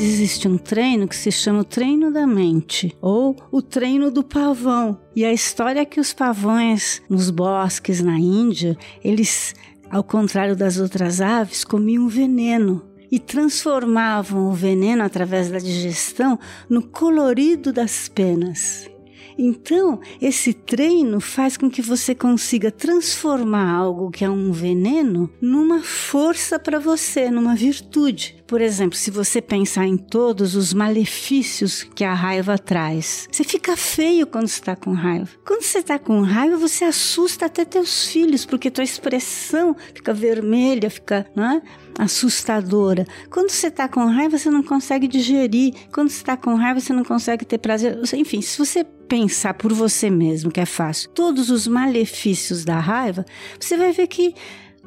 existe um treino que se chama o treino da mente ou o treino do pavão. E a história é que os pavões nos bosques na Índia, eles, ao contrário das outras aves, comiam veneno e transformavam o veneno através da digestão no colorido das penas. Então, esse treino faz com que você consiga transformar algo que é um veneno numa força para você, numa virtude. Por exemplo, se você pensar em todos os malefícios que a raiva traz, você fica feio quando está com raiva. Quando você está com raiva, você assusta até teus filhos, porque tua expressão fica vermelha, fica né, assustadora. Quando você está com raiva, você não consegue digerir. Quando você está com raiva, você não consegue ter prazer. Enfim, se você pensar por você mesmo, que é fácil, todos os malefícios da raiva, você vai ver que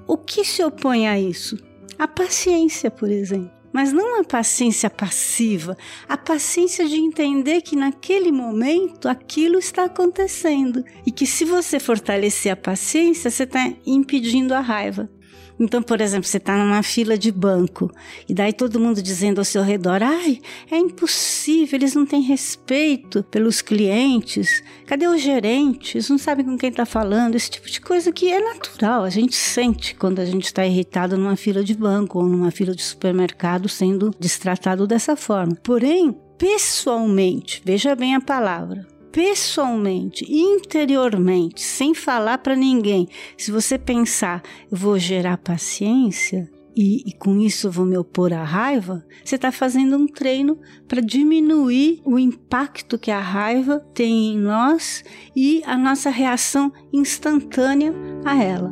o que se opõe a isso? A paciência, por exemplo. Mas não a paciência passiva, a paciência de entender que naquele momento aquilo está acontecendo e que se você fortalecer a paciência, você está impedindo a raiva. Então, por exemplo, você está numa fila de banco e daí todo mundo dizendo ao seu redor: ai, é impossível, eles não têm respeito pelos clientes, cadê o gerente? Eles não sabem com quem está falando, esse tipo de coisa que é natural, a gente sente quando a gente está irritado numa fila de banco ou numa fila de supermercado sendo destratado dessa forma. Porém, pessoalmente, veja bem a palavra, pessoalmente, interiormente, sem falar para ninguém, se você pensar, eu vou gerar paciência e, e, com isso vou me opor à raiva, você está fazendo um treino para diminuir o impacto que a raiva tem em nós e a nossa reação instantânea a ela.